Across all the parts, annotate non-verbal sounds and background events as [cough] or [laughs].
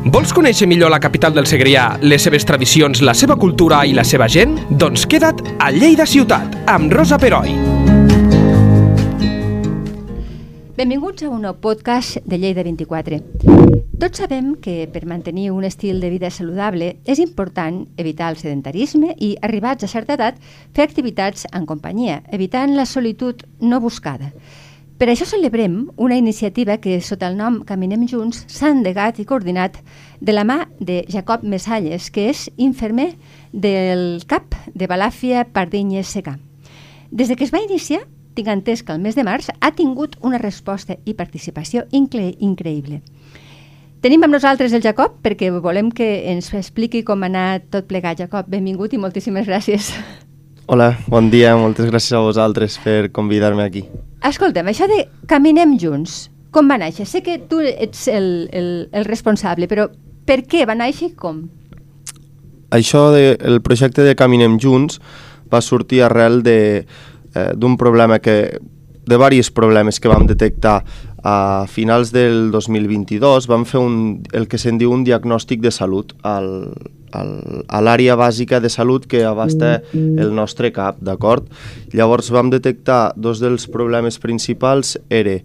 Vols conèixer millor la capital del Segrià, les seves tradicions, la seva cultura i la seva gent? Doncs queda't a Lleida Ciutat, amb Rosa Peroi. Benvinguts a un nou podcast de Lleida 24. Tots sabem que per mantenir un estil de vida saludable és important evitar el sedentarisme i, arribats a certa edat, fer activitats en companyia, evitant la solitud no buscada. Per això celebrem una iniciativa que, sota el nom Caminem Junts, s'ha endegat i coordinat de la mà de Jacob Mesalles, que és infermer del CAP de Balàfia Pardinyes Secà. Des de que es va iniciar, tinc entès que el mes de març ha tingut una resposta i participació incre increïble. Tenim amb nosaltres el Jacob perquè volem que ens expliqui com ha anat tot plegat. Jacob, benvingut i moltíssimes gràcies. Hola, bon dia, moltes gràcies a vosaltres per convidar-me aquí. Escolta'm, això de Caminem Junts, com va néixer? Sé que tu ets el, el, el responsable, però per què va néixer i com? Això, de, el projecte de Caminem Junts va sortir arrel de eh, d'un problema que de diversos problemes que vam detectar a finals del 2022 vam fer un, el que se'n diu un diagnòstic de salut al, al, a l'àrea bàsica de salut que abasta el nostre CAP, d'acord? Llavors vam detectar dos dels problemes principals era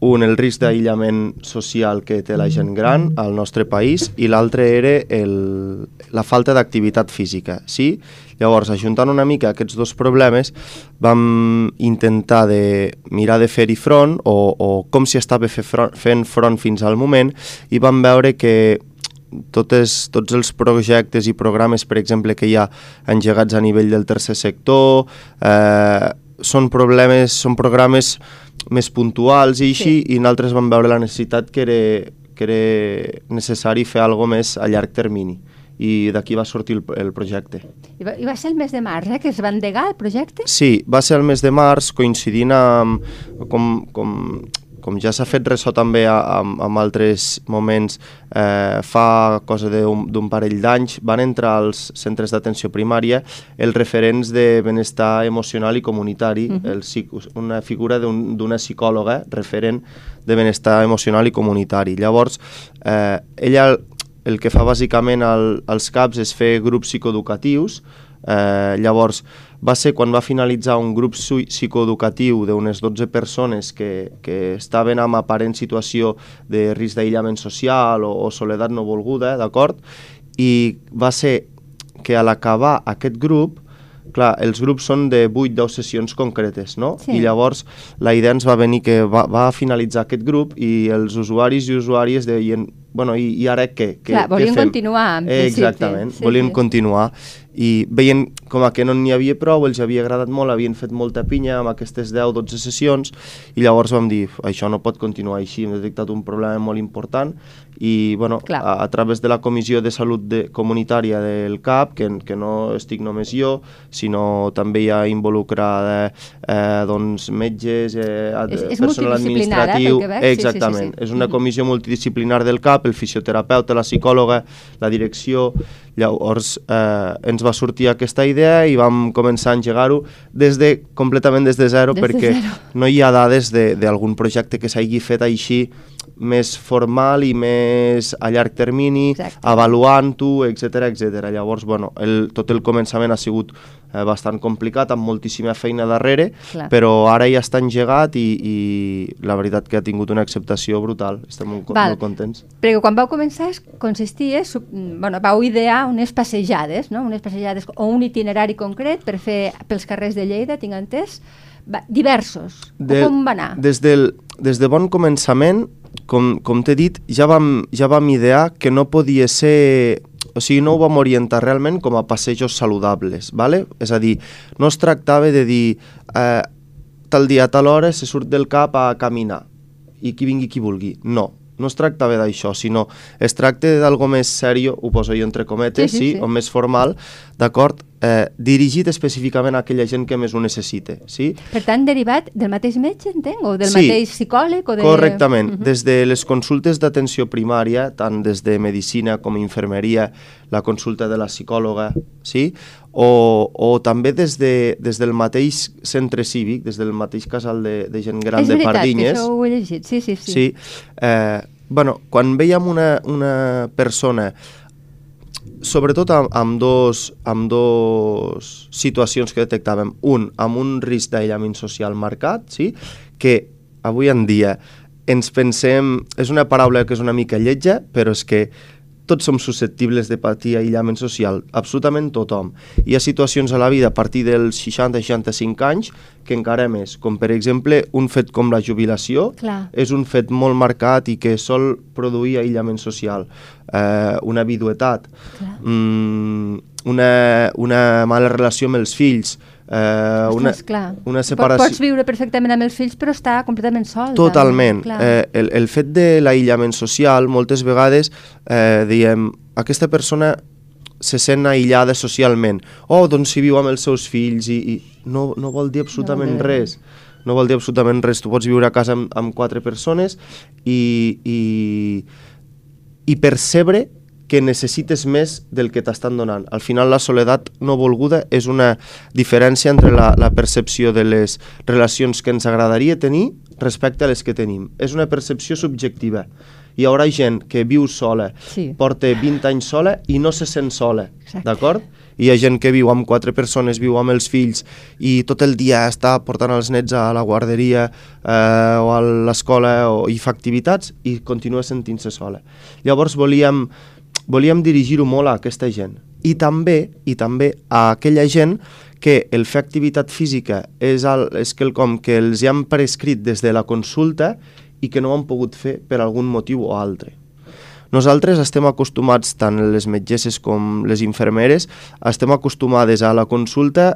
un, el risc d'aïllament social que té la gent gran al nostre país i l'altre era el, la falta d'activitat física. Sí? Llavors, ajuntant una mica aquests dos problemes, vam intentar de mirar de fer-hi front o, o com s'hi estava fer front, fent front fins al moment i vam veure que totes, tots els projectes i programes, per exemple, que hi ha engegats a nivell del tercer sector, eh, són problemes, són programes més puntuals i així, sí. i nosaltres vam veure la necessitat que era, que era necessari fer alguna més a llarg termini i d'aquí va sortir el, el projecte. I va, I va ser el mes de març, eh, que es va endegar el projecte? Sí, va ser el mes de març, coincidint amb, com, com, com ja s'ha fet ressò també amb, amb altres moments, eh, fa cosa d'un parell d'anys, van entrar als centres d'atenció primària els referents de benestar emocional i comunitari, uh -huh. el, una figura d'una un, psicòloga referent de benestar emocional i comunitari. Llavors, eh, ella el que fa bàsicament el, els CAPs és fer grups psicoeducatius, eh, llavors va ser quan va finalitzar un grup psicoeducatiu d'unes 12 persones que, que estaven en aparent situació de risc d'aïllament social o, o soledat no volguda, d'acord? I va ser que a l'acabar aquest grup clar, els grups són de 8-10 sessions concretes, no? Sí. I llavors la idea ens va venir que va, va finalitzar aquest grup i els usuaris i usuàries deien bueno, i, i ara què? què Clar, volien què fem? continuar. Eh, exactament, sí, volien sí. continuar i veien com a que no n'hi havia prou, els havia agradat molt, havien fet molta pinya amb aquestes 10-12 sessions i llavors vam dir, això no pot continuar així, hem detectat un problema molt important i bueno, a, a través de la Comissió de Salut de, Comunitària del CAP, que, que no estic només jo, sinó també hi ha involucrada eh, doncs, metges, eh, és, és personal administratiu... Eh, exactament, sí, sí, sí. és una comissió multidisciplinar del CAP, el fisioterapeuta, la psicòloga, la direcció, llavors eh, ens va sortir aquesta idea i vam començar a engegar-ho des de, completament des de zero, des perquè de zero. no hi ha dades d'algun projecte que s'hagi fet així més formal i més a llarg termini, avaluant-ho, etc etc. Llavors, bueno, el, tot el començament ha sigut eh, bastant complicat, amb moltíssima feina darrere, Clar. però ara ja està engegat i, i la veritat que ha tingut una acceptació brutal. Estem molt, Val. molt contents. Perquè quan vau començar consistia, bueno, vau idear unes passejades, no? unes passejades o un itinerari concret per fer pels carrers de Lleida, tinc entès, va, diversos. De, com va anar? Des, del, des de bon començament com, com t'he dit, ja vam, ja vam idear que no podia ser... O sigui, no ho vam orientar realment com a passejos saludables, ¿vale? és a dir, no es tractava de dir eh, tal dia tal hora se surt del cap a caminar i qui vingui qui vulgui. No, no es tractava d'això, sinó es tracta d'algo més sèrio, ho poso jo entre cometes, sí, sí, sí. sí. o més formal, d'acord? eh, dirigit específicament a aquella gent que més ho necessita. Sí? Per tant, derivat del mateix metge, entenc? O del sí, mateix psicòleg? O de... correctament. Uh -huh. Des de les consultes d'atenció primària, tant des de medicina com infermeria, la consulta de la psicòloga, sí? O, o també des, de, des del mateix centre cívic, des del mateix casal de, de gent gran És de veritat, Pardinyes. És veritat, això ho he llegit, sí, sí. Sí, sí eh, bueno, quan veiem una, una persona sobretot amb, amb, dos, amb dos situacions que detectàvem. Un, amb un risc d'aïllament social marcat, sí? que avui en dia ens pensem... És una paraula que és una mica lletja, però és que tots som susceptibles de patir aïllament social, absolutament tothom. Hi ha situacions a la vida a partir dels 60-65 anys que encara més, com per exemple un fet com la jubilació, Clar. és un fet molt marcat i que sol produir aïllament social. Eh, una viduetat, mm, una, una mala relació amb els fills, eh, una, Ostres, una separació... Pots viure perfectament amb els fills, però està completament sol. Totalment. Clar. Eh, el, el fet de l'aïllament social, moltes vegades eh, diem, aquesta persona se sent aïllada socialment. Oh, doncs si viu amb els seus fills i, i no, no vol dir absolutament No vol dir res. No vol dir absolutament res. Tu pots viure a casa amb, amb quatre persones i, i, i percebre que necessites més del que t'estan donant. Al final la soledat no volguda és una diferència entre la, la percepció de les relacions que ens agradaria tenir respecte a les que tenim. És una percepció subjectiva. Hi haurà gent que viu sola, Sí. porta 20 anys sola i no se sent sola, d'acord? Hi ha gent que viu amb quatre persones, viu amb els fills i tot el dia està portant els nets a la guarderia eh, o a l'escola o, i fa activitats i continua sentint-se sola. Llavors volíem, volíem dirigir-ho molt a aquesta gent i també i també a aquella gent que el fer activitat física és, el, és quelcom que els hi han prescrit des de la consulta i que no ho han pogut fer per algun motiu o altre. Nosaltres estem acostumats, tant les metgesses com les infermeres, estem acostumades a la consulta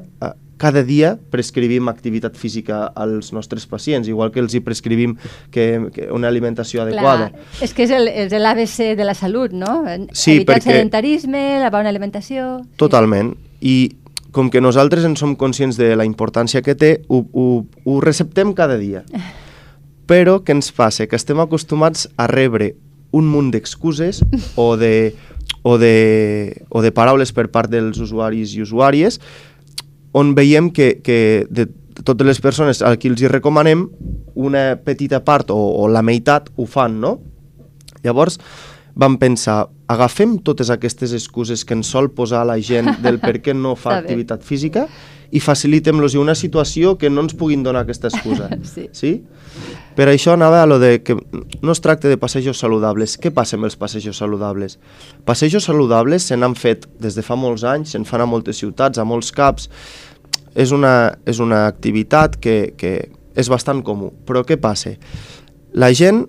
cada dia prescrivim activitat física als nostres pacients, igual que els hi prescrivim que, que una alimentació adequada. Clar, és que és l'ABC de la salut, no? Sí, Evitar perquè- el sedentarisme, la bona alimentació... Sí. Totalment. I com que nosaltres en som conscients de la importància que té, ho, ho, ho receptem cada dia. [laughs] Però què ens passa? Que estem acostumats a rebre un munt d'excuses o de, o, de, o de paraules per part dels usuaris i usuàries on veiem que, que de totes les persones a qui els hi recomanem, una petita part o, o la meitat ho fan, no? Llavors vam pensar, agafem totes aquestes excuses que ens sol posar la gent del [laughs] per què no fa activitat física i facilitem-los una situació que no ens puguin donar aquesta excusa. [laughs] Sí. sí? Per això anava a lo de que no es tracta de passejos saludables. Què passa amb els passejos saludables? Passejos saludables se n'han fet des de fa molts anys, se'n fan a moltes ciutats, a molts caps. És una, és una activitat que, que és bastant comú. Però què passa? La gent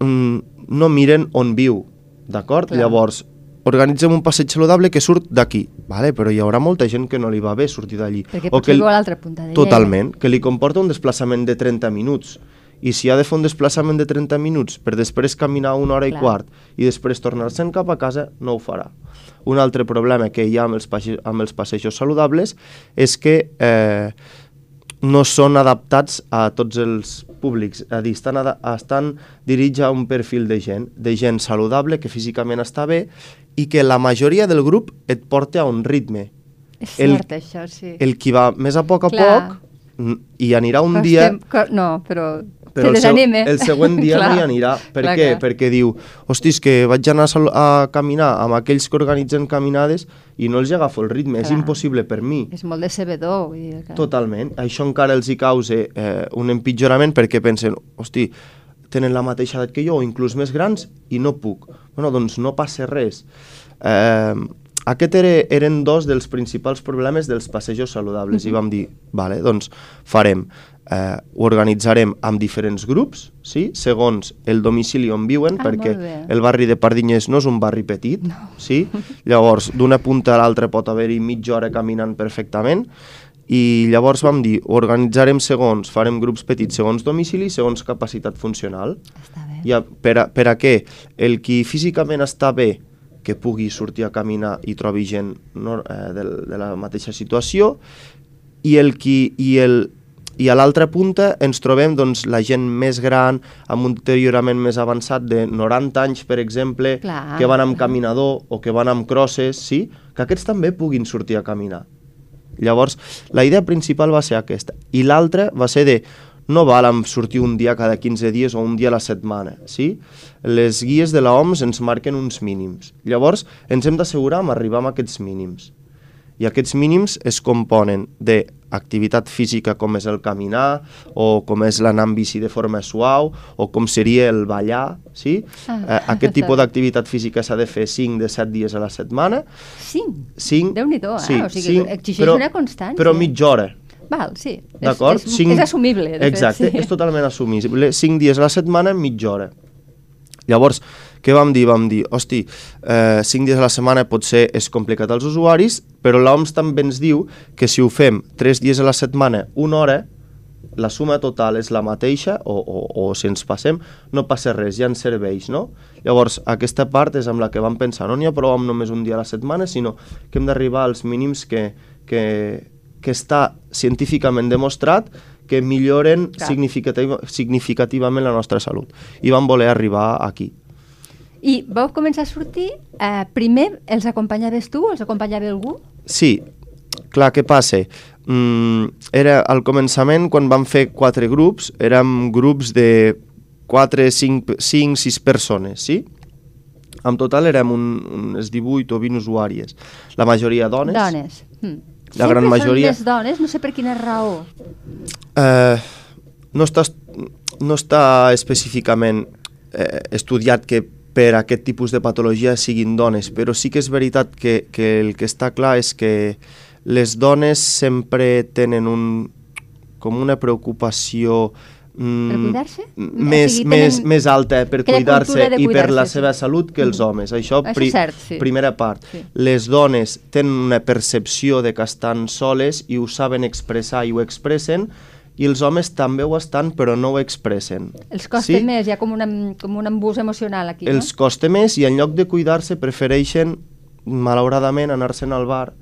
mm, no miren on viu, d'acord? Llavors, organitzem un passeig saludable que surt d'aquí, vale? però hi haurà molta gent que no li va bé sortir d'allí. Perquè O potser que a l'altra punta de Totalment, que li comporta un desplaçament de 30 minuts. I si ha de fer un desplaçament de 30 minuts per després caminar una hora Clar. i quart i després tornar-se'n cap a casa, no ho farà. Un altre problema que hi ha amb els, passe amb els passejos saludables és que eh, no són adaptats a tots els públics, és a dir, estan, estan dirigits a un perfil de gent, de gent saludable, que físicament està bé i que la majoria del grup et porta a un ritme. És el- cert, això, sí. El qui va més a poc a Clar. poc i anirà un Però dia... co- No, però, Però el, seu, el següent dia [laughs] no hi anirà. Per Clar, què? clar. Perquè diu, hosti, és que vaig anar a, caminar amb aquells que organitzen caminades i no els agafo el ritme, és Clar. impossible per mi. És molt decebedor. Vull dir. Totalment. Això encara els hi causa eh, un empitjorament perquè pensen, hosti, tenen la mateixa edat que jo o inclús més grans i no puc. Bueno, doncs no passa res. Eh, aquest era, eren dos dels principals problemes dels passejos saludables i vam dir, vale, doncs farem, eh, ho organitzarem amb diferents grups, sí? segons el domicili on viuen, Ah, perquè el barri de Pardinyers no és un barri petit, No. sí? llavors d'una punta a l'altra pot haver-hi mitja hora caminant perfectament i llavors vam dir, organitzarem segons, farem grups petits segons domicili, segons capacitat funcional. Està bé. Ja, per, a, per a què? El qui físicament està bé, que pugui sortir a caminar i trobi gent no, eh, de, de la mateixa situació, i el qui i el i a l'altra punta ens trobem doncs, la gent més gran, amb un deteriorament més avançat de 90 anys, per exemple, Clar. que van amb caminador o que van amb crosses, sí? que aquests també puguin sortir a caminar. Llavors, la idea principal va ser aquesta. I l'altra va ser de no val amb sortir un dia cada 15 dies o un dia a la setmana, sí? Les guies de la OMS ens marquen uns mínims. Llavors, ens hem d'assegurar amb arribar a aquests mínims. I aquests mínims es componen d'activitat física com és el caminar, o com és l'anar amb bici de forma suau, o com seria el ballar, sí? Ah, eh, aquest tipus d'activitat física s'ha de fer 5 de 7 dies a la setmana. Cinc? 5, Déu-n'hi-do, eh? Sí, O sigui, cinc, exigeix però, una constància. Però mitja hora, Val, sí. És- d'acord? És, és, assumible, de Exacte, fet, sí. és totalment assumible. 5 dies a la setmana, mitja hora. Llavors, què vam dir? Vam dir, hosti, eh, 5 dies a la setmana potser és complicat als usuaris, però l'OMS també ens diu que si ho fem 3 dies a la setmana, una hora, la suma total és la mateixa, o, o, o si ens passem, no passa res, ja ens serveix, no? Llavors, aquesta part és amb la que vam pensar, no n'hi ha prou amb només un dia a la setmana, sinó que hem d'arribar als mínims que, que, que està científicament demostrat que milloren significativament la nostra salut. I vam voler arribar aquí. I vau començar a sortir, eh, primer els acompanyaves tu, els acompanyava algú? Sí, clar, què passa? Mm, era al començament, quan vam fer quatre grups, érem grups de 4, 5, 5 6 persones, sí? En total érem un, unes 18 o 20 usuàries. La majoria dones. Dones. Mm. La gran Sempre majoria- són més dones, no sé per quina raó. Eh, no, està, no està específicament eh, estudiat que per aquest tipus de patologia siguin dones, però sí que és veritat que, que el que està clar és que les dones sempre tenen un, com una preocupació mm, Per cuidar-se? més, O sigui, més, tenen més alta per cuidar-se de i per la sí. seva salut que els Mm. homes. Això, Això és cert, sí. primera part. Sí. Les dones tenen una percepció de que estan soles i ho saben expressar i ho expressen, i els homes també ho estan però no ho expressen. Els costa més, hi ha com, una, com un embús emocional aquí, Els no? costa més i en lloc de cuidar-se prefereixen, malauradament, anar-se'n al bar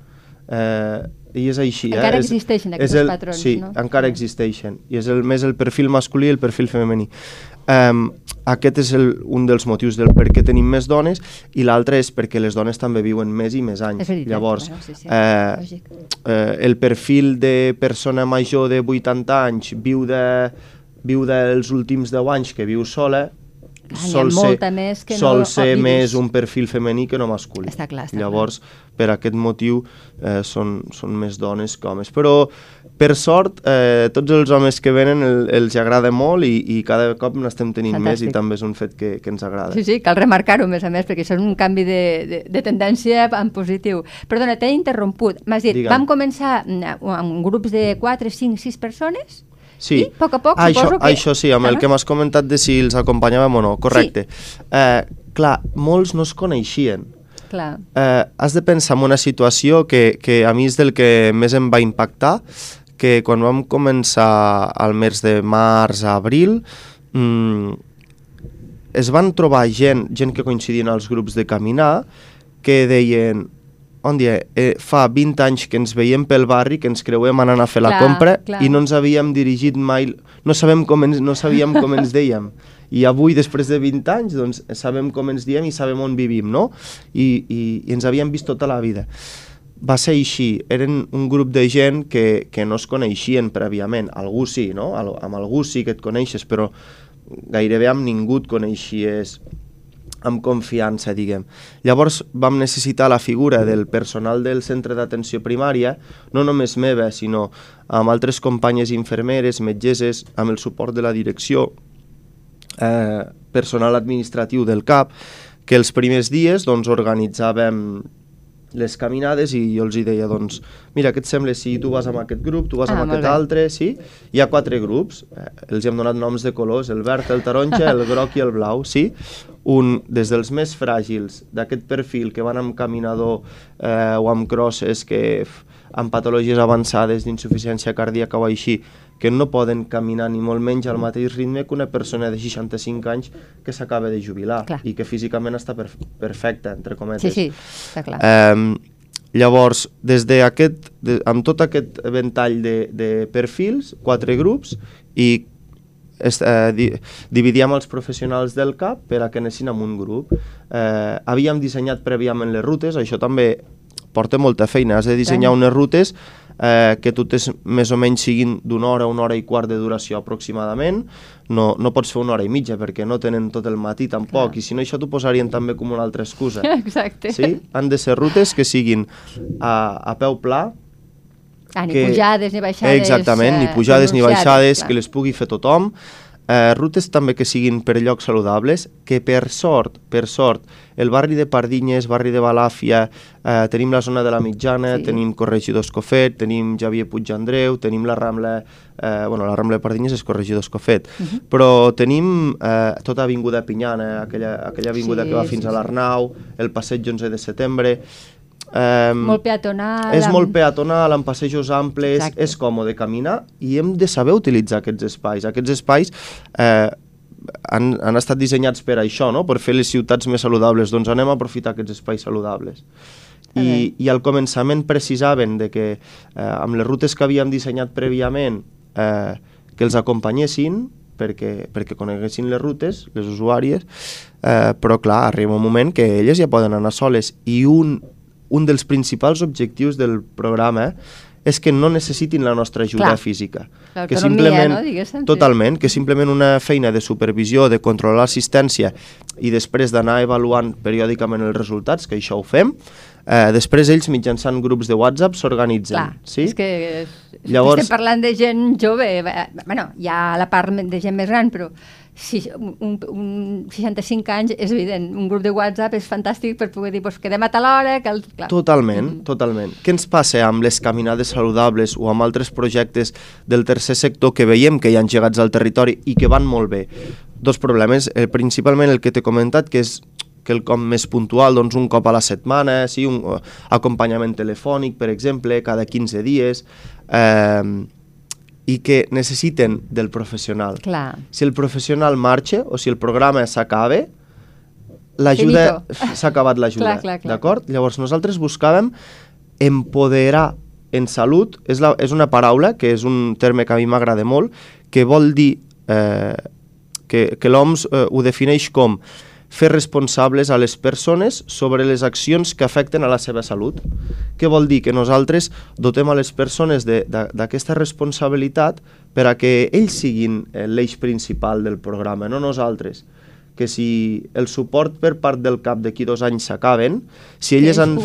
eh, i és així. Encara eh? És- existeixen és aquests el, patrons, sí, no? encara Sí. existeixen. I és el, més el perfil masculí i el perfil femení. Um, aquest és el, un dels motius del per què tenim més dones i l'altre és perquè les dones també viuen més i més anys. Veritat, Llavors, bueno, sí, sí, eh, eh, el perfil de persona major de 80 anys viu, de, viu dels últims 10 anys que viu sola, sol ser, més que no sol ser vivis. més un perfil femení que no masculí. Està clar, està Llavors, per aquest motiu, eh, són, són més dones que homes. Però, per sort, eh, tots els homes que venen el, els agrada molt i, i cada cop n'estem tenint més Fantàstic. i també és un fet que, que ens agrada. Sí, sí, cal remarcar-ho, a més a més, perquè això és un canvi de, de, de tendència en positiu. Perdona, t'he interromput. M'has dit, Digue'm. vam començar mm, amb grups de 4, 5, 6 persones Sí. i a poc a poc això, suposo que... Això sí, amb el Ah, que m'has comentat de si els acompanyàvem o no, correcte. Eh, clar, molts no es coneixien. Clar. Eh, has de pensar en una situació que, que a mi és del que més em va impactar, que quan vam començar al mes de març a abril, mm, es van trobar gent, gent que coincidien als grups de caminar, que deien, on dia, eh, fa 20 anys que ens veiem pel barri, que ens creuem anant a fer la Clar, compra clar. i no ens havíem dirigit mai, no, sabem com ens, no sabíem com ens dèiem. I avui, després de 20 anys, doncs, sabem com ens diem i sabem on vivim, no? I, i, i ens havíem vist tota la vida. Va ser així, eren un grup de gent que, que no es coneixien prèviament, algú sí, no? Al, amb algú sí que et coneixes, però gairebé amb ningú et coneixies amb confiança, diguem. Llavors vam necessitar la figura del personal del centre d'atenció primària, no només meva, sinó amb altres companyes infermeres, metgeses, amb el suport de la direcció, eh, personal administratiu del CAP, que els primers dies doncs, organitzàvem les caminades i jo els hi deia, doncs, mira, què et sembla si tu vas amb aquest grup, tu vas Ah, amb aquest bé. altre, sí? Hi ha quatre grups, eh, els hi hem donat noms de colors, el verd, el taronja, el groc i el blau, sí? Un, des dels més fràgils, d'aquest perfil que van amb caminador eh, o amb crosses, que amb patologies avançades d'insuficiència cardíaca o així, que no poden caminar ni molt menys al mateix ritme que una persona de 65 anys que s'acaba de jubilar Clar. i que físicament està perf perfecta, entre cometes. Sí, sí, està clar. Eh, llavors, des de aquest, de, amb tot aquest ventall de, de perfils, quatre grups, i est, eh, di, dividíem els professionals del CAP per a que anessin amb un grup. Eh, havíem dissenyat prèviament les rutes, això també porta molta feina, has de dissenyar unes rutes eh, que totes més o menys siguin d'una hora, una hora i quart de duració aproximadament, no, no pots fer una hora i mitja perquè no tenen tot el matí tampoc, Clar. i si no això t'ho posarien també com una altra excusa. [laughs] Exacte. Sí? Han de ser rutes que siguin a, a peu pla, Ah, ni que- pujades ni baixades. Exactament, ni eh, pujades ni baixades, clar. que les pugui fer tothom. Eh, rutes també que siguin per llocs saludables, que per sort, per sort, el barri de Pardinyes, barri de Balàfia, eh, tenim la zona de la Mitjana, Sí. tenim Corregidor Escofet, tenim Javier Puigandreu, tenim la Rambla, eh, bueno, la Rambla de Pardinyes és Corregidor Escofet, uh -huh. però tenim eh, tota Avinguda Pinyana, aquella, aquella avinguda Sí, que va sí, fins a sí. l'Arnau, el passeig 11 de setembre... Eh, Molt peatonal. és amb- molt peatonal, amb passejos amples, Exacte. és còmode caminar i hem de saber utilitzar aquests espais. Aquests espais eh, han, han estat dissenyats per això, no? per fer les ciutats més saludables. Doncs anem a aprofitar aquests espais saludables. I, I al començament precisaven de que eh, amb les rutes que havíem dissenyat prèviament eh, que els acompanyessin perquè, perquè coneguessin les rutes, les usuàries, eh, però clar, arriba un moment que elles ja poden anar soles i un, un dels principals objectius del programa és que no necessitin la nostra ajuda Clar. física. que simplement, no, diguéssim, sí. totalment, que simplement una feina de supervisió, de controlar l'assistència i després d'anar avaluant periòdicament els resultats, que això ho fem, eh, després ells mitjançant grups de WhatsApp s'organitzen. Sí? és que Llavors- Llavors... estem parlant de gent jove, eh, bueno, hi ha la part de gent més gran, però si, un, un 65 anys és evident, un grup de WhatsApp és fantàstic per poder dir, pues, quedem a tal hora, que el... Clar. Totalment, totalment. Què ens passa amb les caminades saludables o amb altres projectes del tercer sector que veiem que hi ha engegats al territori i que van molt bé? Dos problemes, eh, principalment el que t'he comentat, que és que el com més puntual, doncs un cop a la setmana, sí, un eh, acompanyament telefònic, per exemple, cada 15 dies, eh, i que necessiten del professional. Clar. Si el professional marxa o si el programa s'acaba, l'ajuda s'ha acabat l'ajuda, d'acord? Llavors nosaltres buscàvem empoderar en salut, és, la, és una paraula que és un terme que a mi m'agrada molt, que vol dir eh, que, que l'OMS eh, ho defineix com fer responsables a les persones sobre les accions que afecten a la seva salut. Què vol dir? Que nosaltres dotem a les persones d'aquesta responsabilitat per a que ells siguin eh, l'eix principal del programa, no nosaltres que si el suport per part del CAP d'aquí dos anys s'acaben, si, elles han,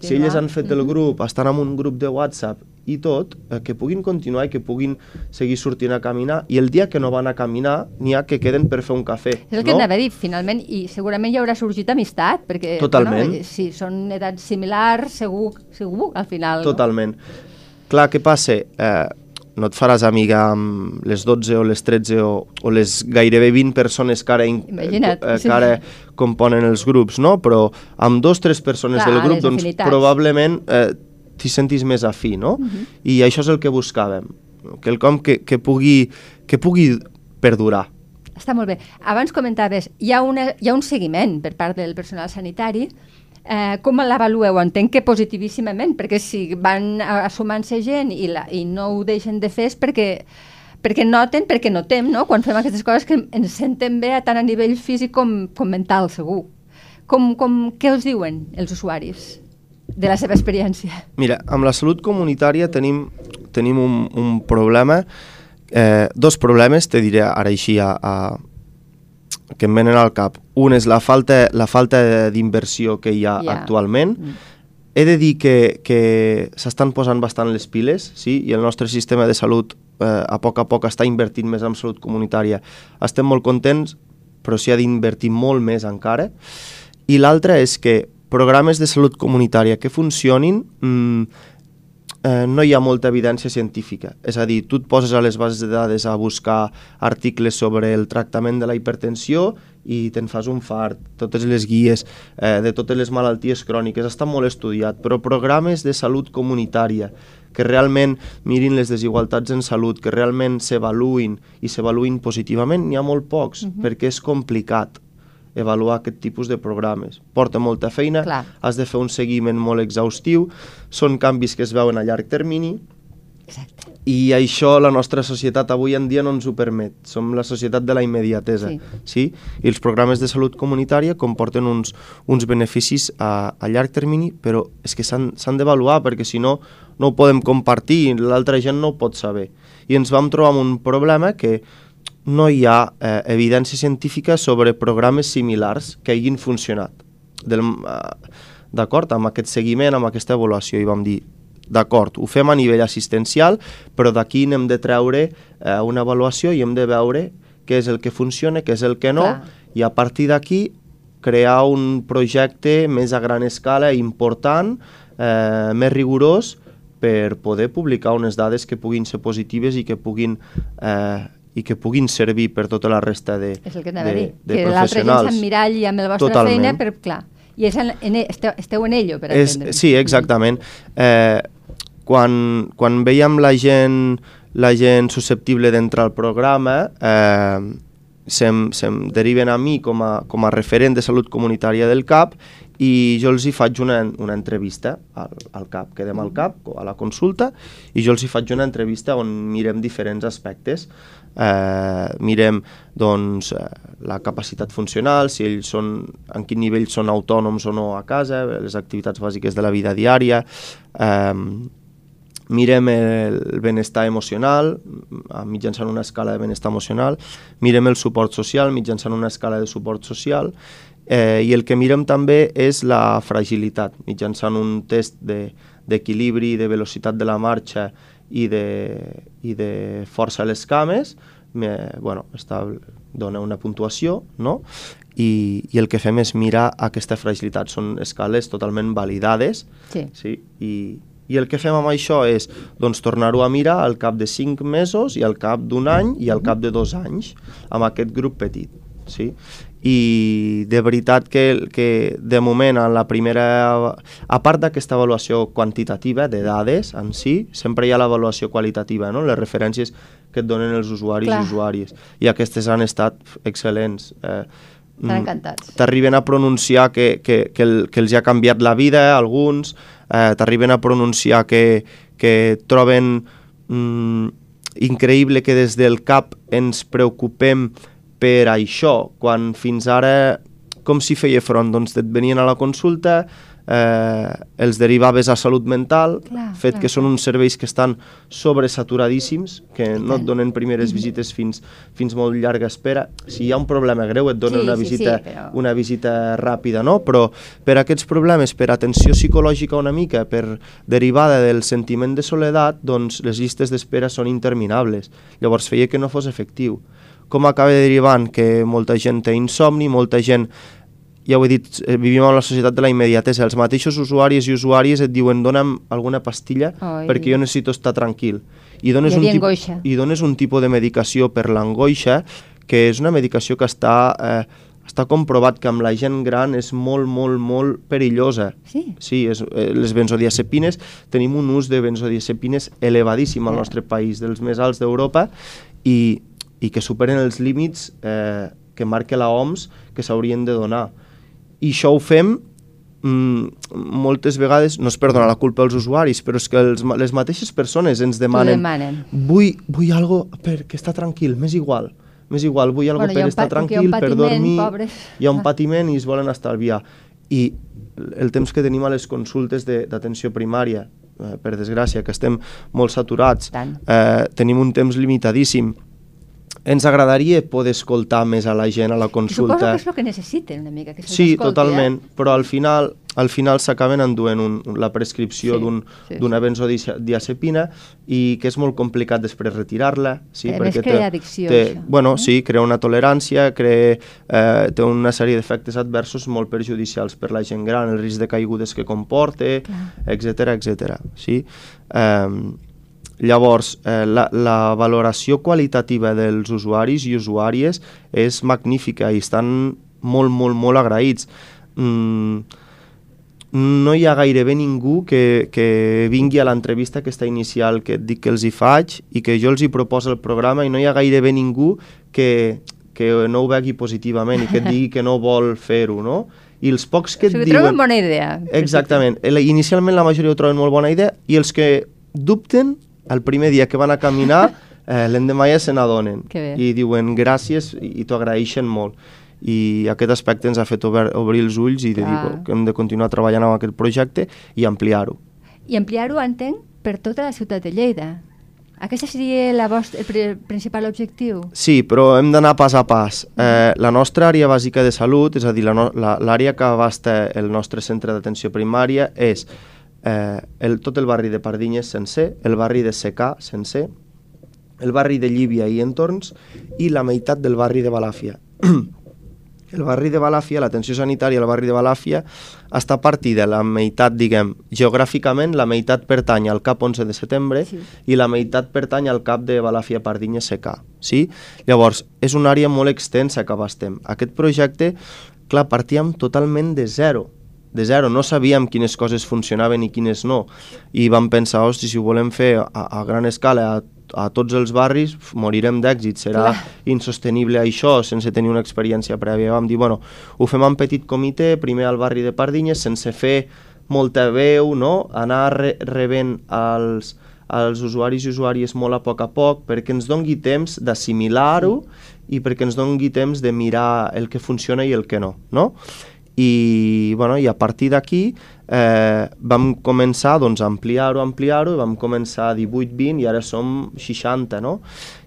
si elles han fet el Mhm. grup, estan en un grup de WhatsApp i tot, eh, que puguin continuar i que puguin seguir sortint a caminar i el dia que no van a caminar n'hi ha que queden per fer un cafè. És el que no? anava a dir, finalment, i segurament hi haurà sorgit amistat, perquè Totalment. Bueno, si són edats similars, segur, segur, al final. Totalment. Clar, què passa? Eh, no et faràs amiga amb les 12 o les 13 o, o les gairebé 20 persones que ara, in- Imagina't, eh, que ara componen els grups, no? Però amb dos o tres persones Clar, del grup, doncs probablement eh, t'hi sentis més afí, no? Mhm. I això és el que buscàvem. Quelcom que, que, pugui, que pugui perdurar. Està molt bé. Abans comentaves, hi ha, una, hi ha un seguiment per part del personal sanitari. Eh, com l'avalueu? Entenc que positivíssimament, perquè si van assumant-se gent i, la, i no ho deixen de fer és perquè, perquè noten, perquè notem, no?, quan fem aquestes coses que ens sentem bé tant a nivell físic com, com mental, segur. Com, com, què us diuen els usuaris de la seva experiència? Mira, amb la salut comunitària tenim, tenim un, un problema, eh, dos problemes, te diré ara així a, a, que em venen al cap. Un és la falta, la falta d'inversió que hi ha Ja. actualment. Mm. He de dir que, que s'estan posant bastant les piles, sí, i el nostre sistema de salut eh, a poc a poc està invertint més en salut comunitària. Estem molt contents, però s'hi ha d'invertir molt més encara. I l'altre és que programes de salut comunitària que funcionin mm, eh, no hi ha molta evidència científica. És a dir, tu et poses a les bases de dades a buscar articles sobre el tractament de la hipertensió i te'n fas un fart, totes les guies eh, de totes les malalties cròniques, està molt estudiat, però programes de salut comunitària que realment mirin les desigualtats en salut, que realment s'avaluïn i s'avaluïn positivament, n'hi ha molt pocs, perquè és complicat avaluar aquest tipus de programes. Porta molta feina, Clar. has de fer un seguiment molt exhaustiu, són canvis que es veuen a llarg termini Exacte. i això la nostra societat avui en dia no ens ho permet. Som la societat de la immediatesa. Sí. sí? I els programes de salut comunitària comporten uns, uns beneficis a, a llarg termini, però és que s'han d'avaluar perquè si no, no ho podem compartir i l'altra gent no ho pot saber. I ens vam trobar amb un problema que no hi ha eh, evidència científica sobre programes similars que hagin funcionat. Del, eh, D'acord? Amb aquest seguiment, amb aquesta avaluació. I vam dir, d'acord, ho fem a nivell assistencial, però d'aquí n'hem de treure eh, una avaluació i hem de veure què és el que funciona, què és el que no, Clar. i a partir d'aquí crear un projecte més a gran escala, important, eh, més rigorós, per poder publicar unes dades que puguin ser positives i que puguin, eh, i que puguin servir per tota la resta de, És el que de, dir. de que l'altra gent s'emmiralli amb la vostra Totalment. feina, per, clar. I és en, en, esteu, esteu en ello, per És, entendre'ns. sí, exactament. Eh, quan, quan veiem la gent, la gent susceptible d'entrar al programa, eh, se'm, se'm deriven a mi com a, com a referent de salut comunitària del CAP i jo els hi faig una, una entrevista al, al CAP, quedem al CAP, a la consulta, i jo els hi faig una entrevista on mirem diferents aspectes. Eh, mirem doncs, eh, la capacitat funcional, si ells són, en quin nivell són autònoms o no a casa, les activitats bàsiques de la vida diària, eh, mirem el benestar emocional mitjançant una escala de benestar emocional, mirem el suport social mitjançant una escala de suport social. Eh, i el que mirem també és la fragilitat mitjançant un test de- d'equilibri, de, de velocitat de la marxa i de, i de força a les cames, me, bueno, està, dona una puntuació, no? I, i el que fem és mirar aquesta fragilitat. Són escales totalment validades Sí. Sí, i, i el que fem amb això és doncs, tornar-ho a mirar al cap de 5 mesos i al cap d'un any i al cap de dos anys amb aquest grup petit. Sí? I de veritat que, que de moment en la primera... A part d'aquesta avaluació quantitativa de dades en si, sempre hi ha l'avaluació qualitativa, no? les referències que et donen els usuaris Clar. i usuàries. I aquestes han estat excel·lents. Eh, Estan mm, encantats. t'arriben a pronunciar que, que, que, el, que els ha canviat la vida, eh, alguns, eh, t'arriben a pronunciar que, que troben mm, increïble que des del CAP ens preocupem per això, quan fins ara com s'hi feia front? Doncs et venien a la consulta, eh, els derivaves a salut mental, Clar, fet clar, que són uns serveis que estan sobresaturadíssims, que no et donen primeres visites fins, fins molt llarga espera. Si hi ha un problema greu et donen Sí, una sí, sí, visita però- una visita ràpida, no? Però per aquests problemes, per atenció psicològica una mica, per derivada del sentiment de soledat, doncs les llistes d'espera són interminables. Llavors feia que no fos efectiu. Com acaba derivant? Que molta gent té insomni, molta gent ja ho he dit, eh, vivim en la societat de la immediatesa. Els mateixos usuaris i usuàries et diuen dona'm alguna pastilla Ai. perquè jo necessito estar tranquil. I dones, un tip-. I dones un tipus de medicació per l'angoixa que és una medicació que està, eh, està comprovat que amb la gent gran és molt, molt, molt perillosa. Sí. Sí, és, eh, les benzodiazepines, tenim un ús de benzodiazepines elevadíssim al nostre país, dels més alts d'Europa, i, i que superen els límits eh, que marca la OMS que s'haurien de donar. I això ho fem mm, moltes vegades, no es per donar la culpa als usuaris, però és que els, les mateixes persones ens demanen, demanen. vull, vull algo perquè està tranquil, m'és igual, m'és igual, vull algo Bueno, per estar tranquil, per dormir, pobres. hi ha un patiment i es volen estalviar. I el temps que tenim a les consultes de- d'atenció primària, eh, per desgràcia, que estem molt saturats, Tant. eh, tenim un temps limitadíssim, ens agradaria poder escoltar més a la gent a la Suposo consulta. que és el que necessiten una mica, que Sí, escolti, totalment, Eh? però al final al final s'acaben enduent un, la prescripció Sí, d'un- sí, d'una sí. benzodiazepina i que és molt complicat després retirar-la. Sí, A més, perquè crea addicció, té, això, bueno, no? sí, crea una tolerància, crea, eh, té una sèrie d'efectes adversos molt perjudicials per la gent gran, el risc de caigudes que comporta, etc etc. Sí? Eh, Llavors, eh, la, la valoració qualitativa dels usuaris i usuàries és magnífica i estan molt, molt, molt agraïts. Mm, no hi ha gairebé ningú que, que vingui a l'entrevista aquesta inicial que et dic que els hi faig i que jo els hi proposo el programa i no hi ha gairebé ningú que, que no ho vegi positivament i que et digui que no vol fer-ho, no? I els pocs que O et sigui, diuen... troben bona idea. Exactament. Inicialment la majoria ho troben molt bona idea i els que dubten el primer dia que van a caminar, [laughs] eh, l'endemà ja se n'adonen i diuen gràcies i, i t'ho agraeixen molt i aquest aspecte ens ha fet obrir, obrir els ulls i de dir que hem de continuar treballant amb aquest projecte i ampliar-ho. I ampliar-ho, entenc, per tota la ciutat de Lleida. Aquest seria la vostra, el principal objectiu? Sí, però hem d'anar pas a pas. Eh, la nostra àrea bàsica de salut, és a dir, l'àrea no, que abasta el nostre centre d'atenció primària, és eh, el, tot el barri de Pardinyes sencer, el barri de Secà sencer, el barri de Llívia i entorns i la meitat del barri de Balàfia. [clears throat] El barri de Balàfia, l'atenció sanitària al barri de Balàfia està partida la meitat, diguem, geogràficament, la meitat pertany al CAP 11 de setembre sí. i la meitat pertany al CAP de Balàfia Pardinya SK. Sí? Llavors, és una àrea molt extensa que abastem. Aquest projecte, clar, partíem totalment de zero de zero, no sabíem quines coses funcionaven i quines no, i vam pensar, hosti, si ho volem fer a, a gran escala, a a tots els barris morirem d'èxit, serà Clar. insostenible això sense tenir una experiència prèvia. Vam dir, bueno, ho fem en petit comitè, primer al barri de Pardinyes, sense fer molta veu, no? anar re rebent els, els usuaris i usuàries molt a poc a poc perquè ens dongui temps d'assimilar-ho i perquè ens dongui temps de mirar el que funciona i el que no. no? I, bueno, i a partir d'aquí eh, vam començar doncs, a ampliar-ho, ampliar-ho, vam començar a 18-20 i ara som 60, no?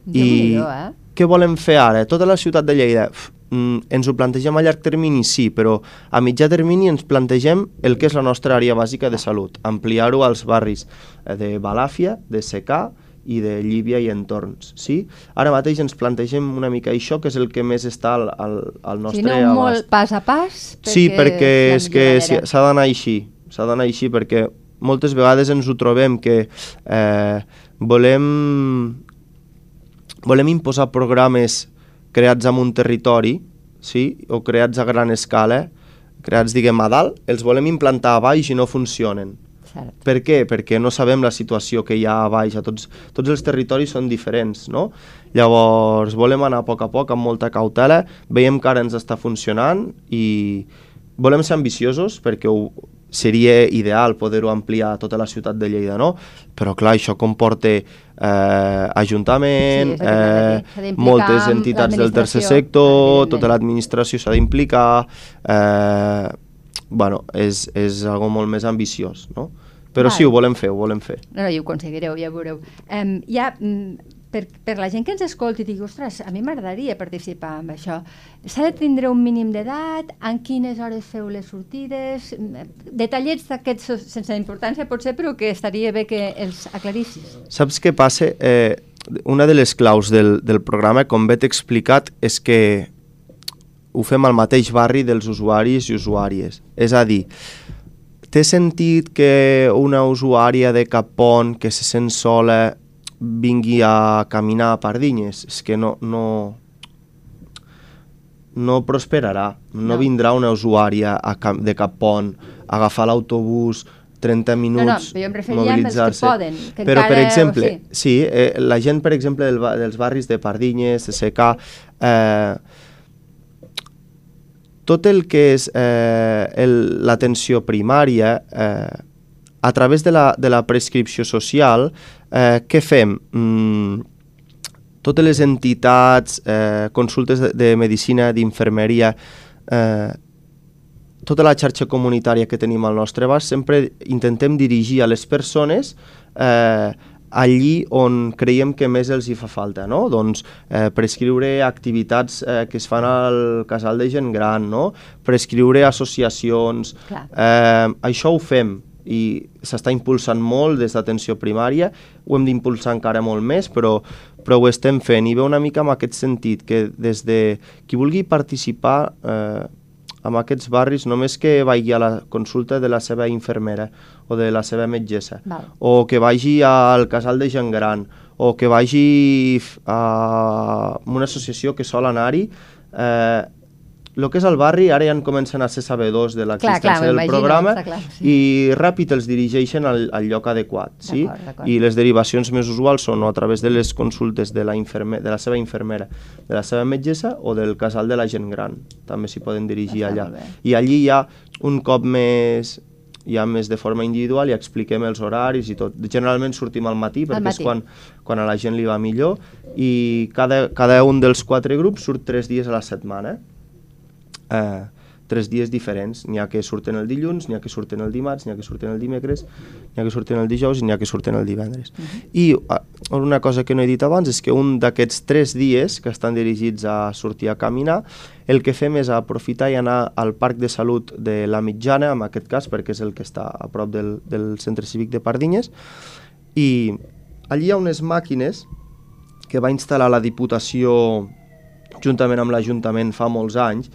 I millor, eh? què volem fer ara? Tota la ciutat de Lleida, Uf, mm, ens ho plantegem a llarg termini, sí, però a mitjà termini ens plantegem el que és la nostra àrea bàsica de salut, ampliar-ho als barris eh, de Balàfia, de Secà, i de Llívia i entorns. Sí? Ara mateix ens plantegem una mica això, que és el que més està al, al, al nostre abast. Si no, molt pas a pas? Perquè sí, perquè és que s'ha d'anar així, s'ha d'anar així, perquè moltes vegades ens ho trobem que eh, volem, volem imposar programes creats en un territori, sí? o creats a gran escala, creats, diguem, a dalt, els volem implantar a baix i no funcionen Cert. Per què? Perquè no sabem la situació que hi ha a baix, a tots, tots els territoris són diferents, no? Llavors volem anar a poc a poc amb molta cautela, veiem que ara ens està funcionant i volem ser ambiciosos perquè ho, seria ideal poder-ho ampliar a tota la ciutat de Lleida, no? Però clar, això comporta eh, ajuntament, sí, eh, moltes entitats del tercer sector, tota l'administració s'ha d'implicar, eh, bueno, és, és algo molt més ambiciós, no? Però Val. sí, ho volem fer, ho volem fer. No, no, i ho aconseguireu, ja veureu. Um, ja, per, per la gent que ens escolti i digui, ostres, a mi m'agradaria participar en això, s'ha de tindre un mínim d'edat, en quines hores feu les sortides, detallets d'aquests sense importància potser, però que estaria bé que els aclarissis. Saps què passa? Eh, una de les claus del, del programa, com bé t'he explicat, és que ho fem al mateix barri dels usuaris i usuàries. És a dir, Té sentit que una usuària de Capont que se sent sola vingui a caminar a Pardinyes? És que no, no, no prosperarà. No, no vindrà una usuària a, de Capont a agafar l'autobús 30 minuts, no, no, però jo em referia els que poden. Que però, encara, per exemple, sí, sí eh, la gent, per exemple, del, dels barris de Pardinyes, de Secà, eh, tot el que és eh, l'atenció primària, eh, a través de la, de la prescripció social, eh, què fem? Mm, totes les entitats, eh, consultes de, de medicina, d'infermeria, eh, tota la xarxa comunitària que tenim al nostre abast, sempre intentem dirigir a les persones eh, allí on creiem que més els hi fa falta, no? Doncs eh, prescriure activitats eh, que es fan al casal de gent gran, no? Prescriure associacions, eh, això ho fem i s'està impulsant molt des d'atenció primària, ho hem d'impulsar encara molt més, però, però ho estem fent i ve una mica en aquest sentit, que des de qui vulgui participar eh, en aquests barris només que vagi a la consulta de la seva infermera o de la seva metgessa, Val. o que vagi al casal de gent gran, o que vagi a una associació que sol anar-hi, eh, el que és el barri, ara ja en comencen a ser sabedors de l'existència del programa clar, sí. i ràpid els dirigeixen al, al lloc adequat. Sí? I les derivacions més usuals són a través de les consultes de la, inferme, de la seva infermera, de la seva metgessa o del casal de la gent gran. També s'hi poden dirigir Està allà. I allí hi ha un cop més ja més de forma individual i expliquem els horaris i tot. Generalment sortim al matí perquè matí. és quan, quan a la gent li va millor i cada, cada un dels quatre grups surt tres dies a la setmana. Eh, tres dies diferents. N'hi ha que surten el dilluns, n'hi ha que surten el dimarts, n'hi ha que surten el dimecres, n'hi ha que surten el dijous i n'hi ha que surten el divendres. Uh -huh. I uh, una cosa que no he dit abans és que un d'aquests tres dies que estan dirigits a sortir a caminar, el que fem és aprofitar i anar al Parc de Salut de la Mitjana, en aquest cas, perquè és el que està a prop del, del Centre Cívic de Pardinyes, i allí hi ha unes màquines que va instal·lar la Diputació juntament amb l'Ajuntament fa molts anys,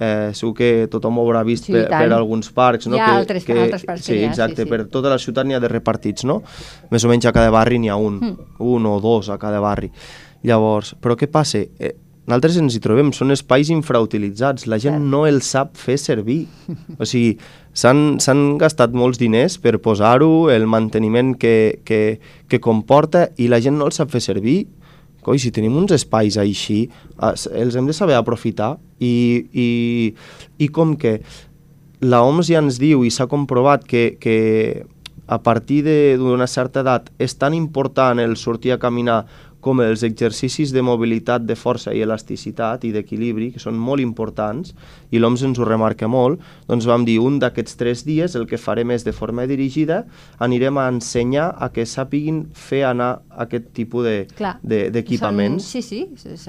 eh, segur que tothom ho haurà vist Sí, per, tant. per alguns parcs. No? Hi ha que, altres- que, altres parcs que Sí, n'hi ha, exacte, sí, sí. per tota la ciutat n'hi ha de repartits, no? Més o menys a cada barri n'hi ha un, Mm. un o dos a cada barri. Llavors, però què passa? Eh, nosaltres ens hi trobem, són espais infrautilitzats, la gent no els sap fer servir. O sigui, s'han s'han gastat molts diners per posar-ho, el manteniment que, que, que comporta, i la gent no els sap fer servir. Coi, si tenim uns espais així, els hem de saber aprofitar i, i, i com que la OMS ja ens diu i s'ha comprovat que, que a partir d'una certa edat és tan important el sortir a caminar com els exercicis de mobilitat, de força i elasticitat i d'equilibri, que són molt importants, i l'OMS ens ho remarca molt, doncs vam dir un d'aquests tres dies el que farem és de forma dirigida, anirem a ensenyar a que sàpiguin fer anar aquest tipus de- Clar. de- d'equipaments. Són- Sí, sí,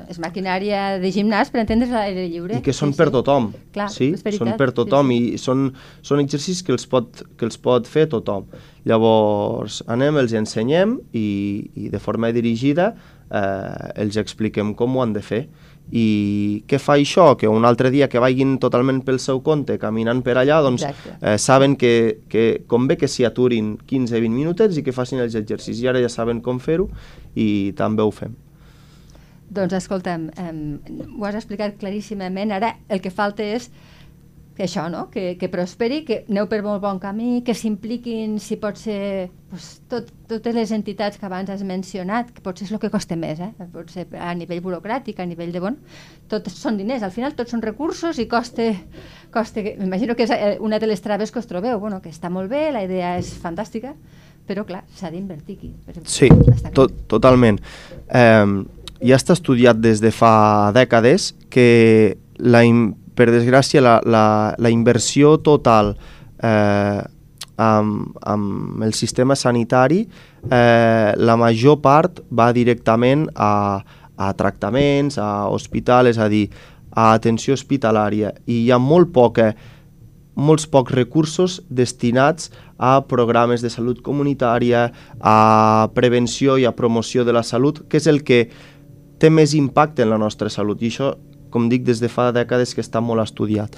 és, maquinària de gimnàs per entendre's a l'aire lliure. I que són sí, per sí. tothom. Clar, sí? són per sí, tothom sí. i són, són exercicis que els, pot, que els pot fer tothom. Llavors anem, els ensenyem i, i de forma dirigida eh, els expliquem com ho han de fer. I què fa això? Que un altre dia que vagin totalment pel seu compte, caminant per allà, doncs Exacte. eh, saben que, que convé que s'hi aturin 15-20 minutets i que facin els exercicis. I ara ja saben com fer-ho i també ho fem. Doncs escolta'm, um, ho has explicat claríssimament. Ara el que falta és que això, no? que, que prosperi, que aneu per molt bon camí, que s'impliquin, si pot ser, pues, tot, totes les entitats que abans has mencionat, que potser és el que costa més, eh? pot ser a nivell burocràtic, a nivell de bon, tot són diners, al final tots són recursos i costa, costa m'imagino que és eh, una de les traves que us trobeu, bueno, que està molt bé, la idea és fantàstica, però clar, s'ha d'invertir aquí. per exemple. Sí, to totalment. Eh, ja està estudiat des de fa dècades que, la, per desgràcia, la, la, la inversió total eh, amb, amb el sistema sanitari, eh, la major part va directament a, a tractaments, a hospitals, és a dir, a atenció hospitalària. I hi ha molt poca molts pocs recursos destinats a programes de salut comunitària, a prevenció i a promoció de la salut, que és el que té més impacte en la nostra salut. I això, com dic, des de fa dècades que està molt estudiat.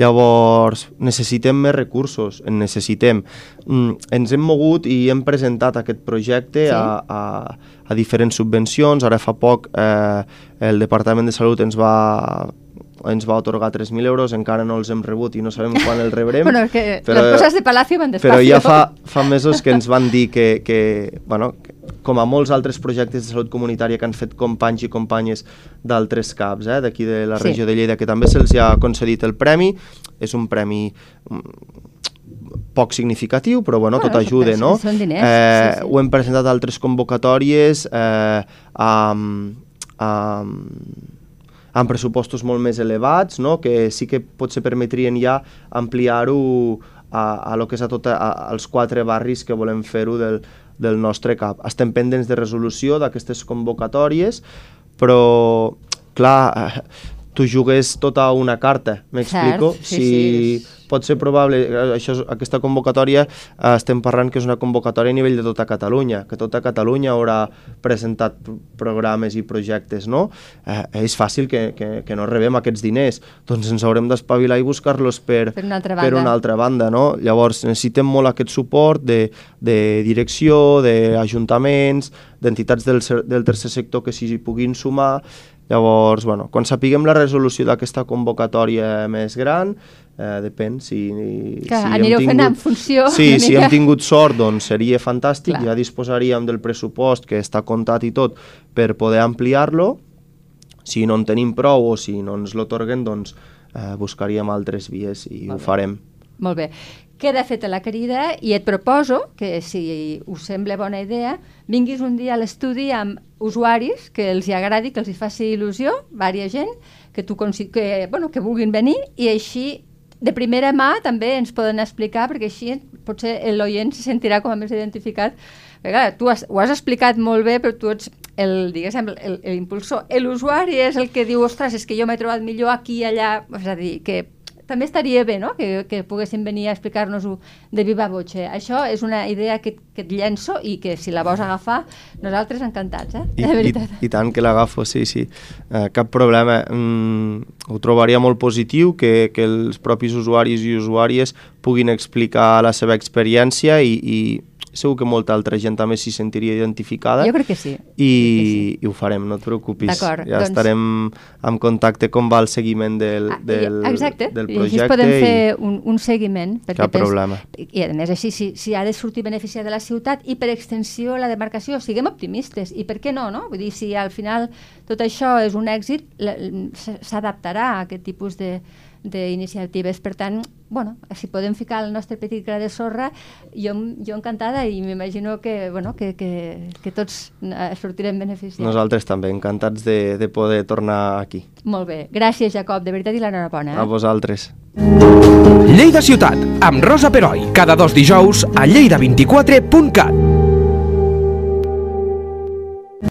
Llavors, necessitem més recursos, en necessitem. Mm, ens hem mogut i hem presentat aquest projecte Sí. a, a, a diferents subvencions. Ara fa poc eh, el Departament de Salut ens va ens va otorgar 3.000 euros, encara no els hem rebut i no sabem quan els rebrem. [laughs] Bueno, que les coses de Palacio van despacio. Però ja fa, fa mesos que ens van dir que, que, bueno, que, com a molts altres projectes de salut comunitària que han fet companys i companyes d'altres CAPs, eh, d'aquí de la Sí. regió de Lleida, que també se'ls ha concedit el premi, és un premi mm, poc significatiu, però bueno, Bueno, tot ajuda, no? són diners, eh, sí, sí. Ho hem presentat a altres convocatòries eh, amb, amb, amb pressupostos molt més elevats, no? que sí que potser permetrien ja ampliar-ho a, a lo que és a tot, a, als quatre barris que volem fer-ho del, del nostre CAP. Estem pendents de resolució d'aquestes convocatòries, però, clar, tu jugues tota una carta, m'explico? Sí, si sí. pot ser probable, eh, això, aquesta convocatòria eh, estem parlant que és una convocatòria a nivell de tota Catalunya, que tota Catalunya haurà presentat pr- programes i projectes, no? Eh, és fàcil que, que, que no rebem aquests diners, doncs ens haurem d'espavilar i buscar-los per, Per una altra per banda. una altra banda, no? Llavors necessitem molt aquest suport de, de direcció, d'ajuntaments, d'entitats del, del tercer sector que s'hi puguin sumar, Llavors, bueno, quan sapiguem la resolució d'aquesta convocatòria més gran, eh, depèn si... Que si anireu fent en funció Sí, una si mica. hem tingut sort, doncs seria fantàstic, Clar. ja disposaríem del pressupost que està comptat i tot per poder ampliar-lo. Si no en tenim prou o si no ens l'otorguen, doncs eh, buscaríem altres vies i ho farem. Molt bé. Queda feta la crida i et proposo que, si us sembla bona idea, vinguis un dia a l'estudi amb usuaris que els hi agradi, que els hi faci il·lusió, vària gent, que, tu que, bueno, que vulguin venir i així de primera mà també ens poden explicar, perquè així potser l'oient se sentirà com a més identificat. Perquè, tu has, ho has explicat molt bé, però tu ets el, diguéssim, l'impulsor. L'usuari és el que diu, ostres, és que jo m'he trobat millor aquí i allà. És a dir, que també estaria bé no? que, que poguessin venir a explicar-nos-ho de viva voce. Això és una idea que, que et llenço i que si la vols agafar, nosaltres encantats, eh? I, de veritat. I, i tant que l'agafo, sí, sí. Uh, cap problema. Mm, ho trobaria molt positiu que, que els propis usuaris i usuàries puguin explicar la seva experiència i, i segur que molta altra gent també s'hi sentiria identificada. Jo crec que sí. I, que sí. i ho farem, no et preocupis. D'acord. Ja doncs... estarem en contacte com va el seguiment del, ah, del, Exacte. del projecte. I així podem fer un, un seguiment. Perquè cap pens... problema. I a més així, si, si ha de sortir beneficiat de la ciutat i per extensió la demarcació, siguem optimistes. I per què no, no? Vull dir, si al final tot això és un èxit, s'adaptarà a aquest tipus de, d'iniciatives. Per tant, bueno, si podem ficar el nostre petit gra de sorra, jo, jo encantada i m'imagino que, bueno, que, que, que tots eh, sortirem beneficiats. Nosaltres també, encantats de, de poder tornar aquí. Molt bé. Gràcies, Jacob, de veritat i l'enhorabona. Eh? A vosaltres. Lleida Ciutat, amb Rosa Peroi, cada dos dijous a lleida24.cat.